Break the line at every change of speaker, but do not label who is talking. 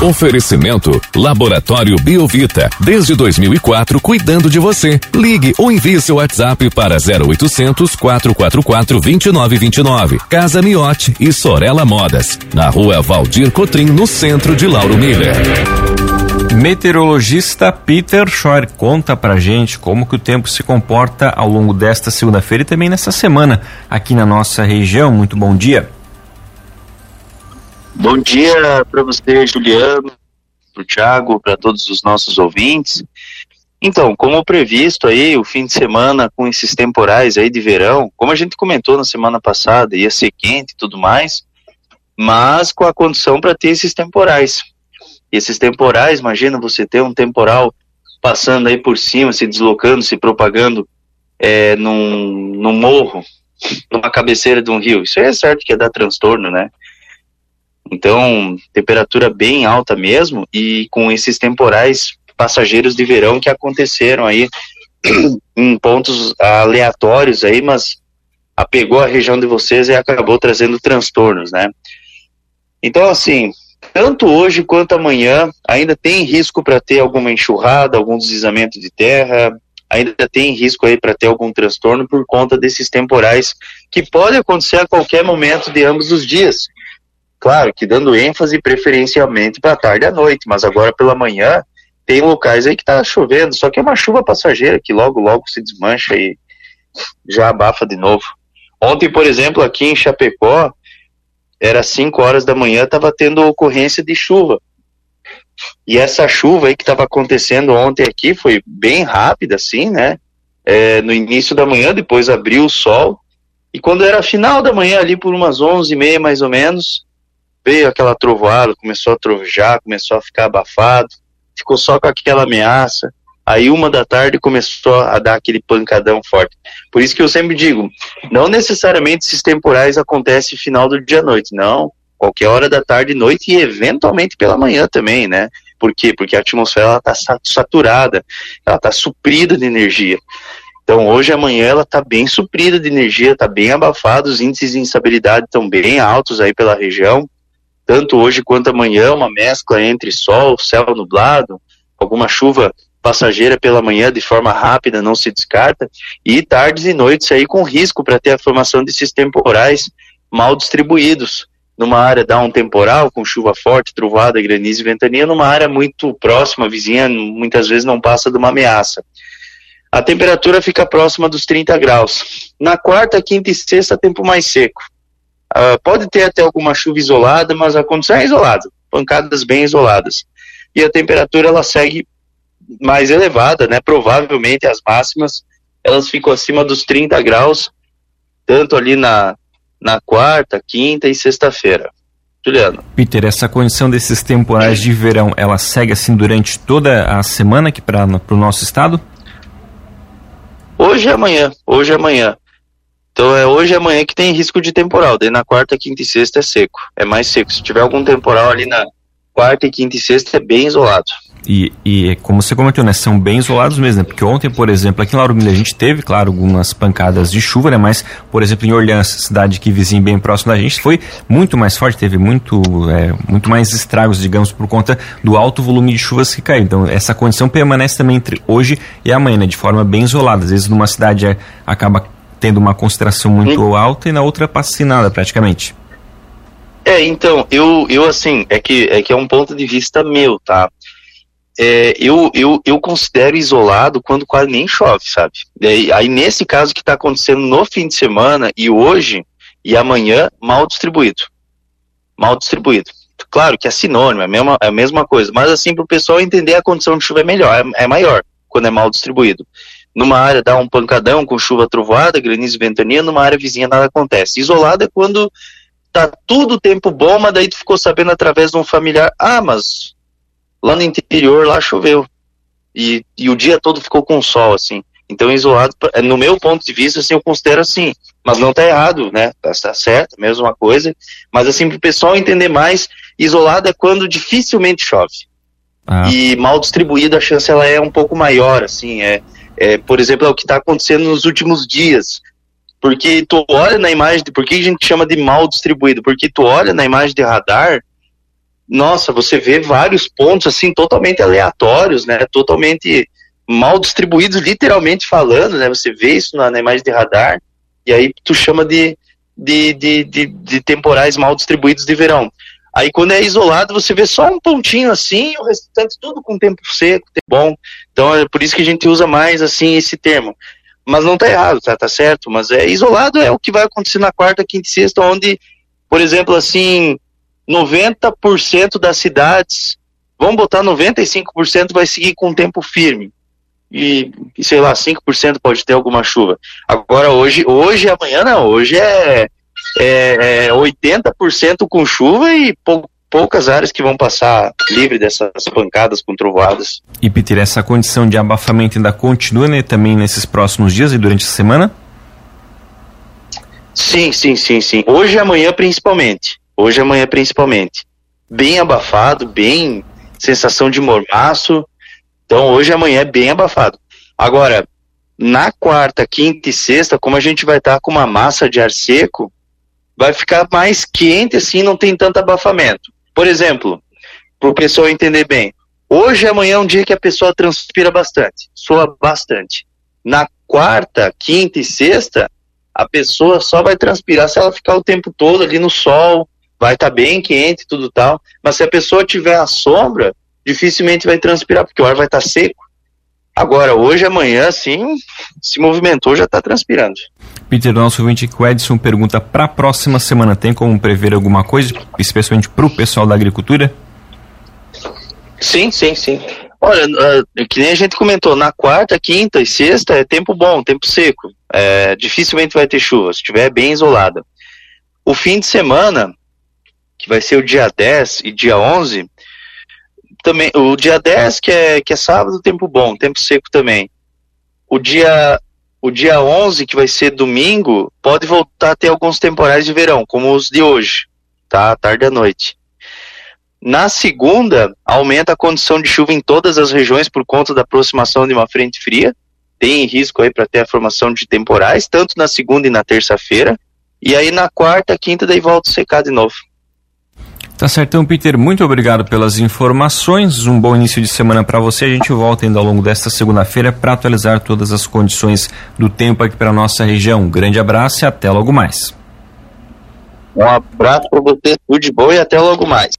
Oferecimento Laboratório Biovita. Desde 2004, cuidando de você. Ligue ou envie seu WhatsApp para 0800 444 2929. Casa Miote e Sorella Modas. Na rua Valdir Cotrim, no centro de Lauro Miller.
Meteorologista Peter Schor conta pra gente como que o tempo se comporta ao longo desta segunda-feira e também nessa semana aqui na nossa região. Muito bom dia.
Bom dia para você, Juliano, para o Thiago, para todos os nossos ouvintes. Então, como previsto aí, o fim de semana com esses temporais aí de verão, como a gente comentou na semana passada, ia ser quente e tudo mais, mas com a condição para ter esses temporais. E esses temporais, imagina você ter um temporal passando aí por cima, se deslocando, se propagando é, num, num morro, numa cabeceira de um rio. Isso aí é certo que ia dar transtorno, né? Então, temperatura bem alta mesmo e com esses temporais passageiros de verão que aconteceram aí em pontos aleatórios aí, mas apegou a região de vocês e acabou trazendo transtornos, né? Então, assim, tanto hoje quanto amanhã ainda tem risco para ter alguma enxurrada, algum deslizamento de terra, ainda tem risco aí para ter algum transtorno por conta desses temporais que pode acontecer a qualquer momento de ambos os dias. Claro que dando ênfase preferencialmente para tarde à noite, mas agora pela manhã tem locais aí que está chovendo, só que é uma chuva passageira que logo, logo se desmancha e já abafa de novo. Ontem, por exemplo, aqui em Chapecó, era 5 horas da manhã, estava tendo ocorrência de chuva. E essa chuva aí que estava acontecendo ontem aqui foi bem rápida, assim, né? É, no início da manhã, depois abriu o sol. E quando era final da manhã, ali por umas 11 e meia mais ou menos, veio aquela trovoada, começou a trovejar, começou a ficar abafado, ficou só com aquela ameaça. Aí uma da tarde começou a dar aquele pancadão forte. Por isso que eu sempre digo, não necessariamente esses temporais acontecem final do dia à noite, não. Qualquer hora da tarde, noite e eventualmente pela manhã também, né? Por quê? Porque a atmosfera está saturada, ela está suprida de energia. Então hoje amanhã ela está bem suprida de energia, está bem abafada, os índices de instabilidade estão bem altos aí pela região tanto hoje quanto amanhã, uma mescla entre sol, céu nublado, alguma chuva passageira pela manhã de forma rápida, não se descarta, e tardes e noites aí com risco para ter a formação desses temporais mal distribuídos. Numa área dá um temporal com chuva forte, trovada, granizo e ventania, numa área muito próxima, vizinha, muitas vezes não passa de uma ameaça. A temperatura fica próxima dos 30 graus. Na quarta, quinta e sexta, tempo mais seco. Uh, pode ter até alguma chuva isolada, mas a condição é isolada, pancadas bem isoladas. E a temperatura ela segue mais elevada, né? Provavelmente as máximas elas ficam acima dos 30 graus, tanto ali na, na quarta, quinta e sexta-feira. Juliano.
Peter, essa condição desses temporais de verão, ela segue assim durante toda a semana aqui para o nosso estado?
Hoje e amanhã, hoje e amanhã. Então é hoje e amanhã que tem risco de temporal. Daí na quarta, quinta e sexta é seco. É mais seco. Se tiver algum temporal ali na quarta, quinta e sexta é bem isolado.
E, e como você comentou, né, são bem isolados mesmo, né? Porque ontem, por exemplo, aqui em Lauro Miller a gente teve, claro, algumas pancadas de chuva, né? Mas, por exemplo, em Orleans, cidade que vizinha bem próximo da gente, foi muito mais forte, teve muito, é, muito mais estragos, digamos, por conta do alto volume de chuvas que caiu. Então, essa condição permanece também entre hoje e amanhã, né? De forma bem isolada. Às vezes, numa cidade é, acaba tendo uma concentração muito Sim. alta e na outra passa nada praticamente.
É, então, eu, eu assim, é que, é que é um ponto de vista meu, tá? É, eu, eu, eu considero isolado quando quase nem chove, sabe? Aí, aí nesse caso que está acontecendo no fim de semana e hoje e amanhã, mal distribuído. Mal distribuído. Claro que é sinônimo, é a mesma, é a mesma coisa, mas assim, para o pessoal entender a condição de chuva é melhor, é, é maior quando é mal distribuído. Numa área dá um pancadão com chuva trovoada, granizo e ventania, numa área vizinha nada acontece. Isolado é quando tá tudo tempo bom, mas daí tu ficou sabendo através de um familiar, ah, mas lá no interior lá choveu. E, e o dia todo ficou com sol, assim. Então, isolado, no meu ponto de vista, assim, eu considero assim, mas não tá errado, né? Tá, tá certo, mesma coisa. Mas, assim, para o pessoal entender mais, isolado é quando dificilmente chove. Ah. E mal distribuído, a chance ela é um pouco maior, assim, é, é, por exemplo, é o que está acontecendo nos últimos dias. Porque tu olha na imagem, de, por que a gente chama de mal distribuído? Porque tu olha na imagem de radar nossa, você vê vários pontos assim totalmente aleatórios, né? Totalmente mal distribuídos, literalmente falando, né? Você vê isso na, na imagem de radar e aí tu chama de, de, de, de, de temporais mal distribuídos de verão. Aí quando é isolado, você vê só um pontinho assim, o restante tudo com tempo seco, tempo bom. Então é por isso que a gente usa mais assim esse termo. Mas não tá errado, tá, tá certo, mas é isolado é o que vai acontecer na quarta, quinta e sexta, onde, por exemplo, assim, 90% das cidades, vamos botar 95% vai seguir com tempo firme. E, e, sei lá, 5% pode ter alguma chuva. Agora hoje, hoje amanhã não, hoje é é, é 80% com chuva e pou, poucas áreas que vão passar livre dessas pancadas com trovoadas.
E Peter, essa condição de abafamento ainda continua né, também nesses próximos dias e durante a semana?
Sim, sim, sim, sim. Hoje e amanhã principalmente. Hoje e amanhã principalmente. Bem abafado, bem sensação de mormaço. Então hoje e amanhã é bem abafado. Agora, na quarta, quinta e sexta, como a gente vai estar com uma massa de ar seco, vai ficar mais quente assim, não tem tanto abafamento. Por exemplo, para o pessoal entender bem, hoje e amanhã é um dia que a pessoa transpira bastante, soa bastante. Na quarta, quinta e sexta, a pessoa só vai transpirar se ela ficar o tempo todo ali no sol, vai estar tá bem quente tudo tal. Mas se a pessoa tiver a sombra, dificilmente vai transpirar, porque o ar vai estar tá seco. Agora, hoje, amanhã, sim, se movimentou, já está transpirando.
Peter, nosso ouvinte Edson pergunta para a próxima semana, tem como prever alguma coisa, especialmente para o pessoal da agricultura?
Sim, sim, sim. Olha, uh, que nem a gente comentou, na quarta, quinta e sexta é tempo bom, tempo seco. É, dificilmente vai ter chuva, se estiver bem isolada. O fim de semana, que vai ser o dia 10 e dia 11, também, o dia 10, que é, que é sábado, tempo bom, tempo seco também. O dia o dia 11, que vai ser domingo, pode voltar a ter alguns temporais de verão, como os de hoje, tá? Tarde à noite. Na segunda, aumenta a condição de chuva em todas as regiões por conta da aproximação de uma frente fria. Tem risco aí para ter a formação de temporais, tanto na segunda e na terça-feira. E aí na quarta, quinta, daí volta a secar de novo.
Tá certo, então, Peter, muito obrigado pelas informações. Um bom início de semana para você. A gente volta ainda ao longo desta segunda-feira para atualizar todas as condições do tempo aqui para nossa região. Um grande abraço e até logo mais.
Um abraço para você, tudo de bom e até logo mais.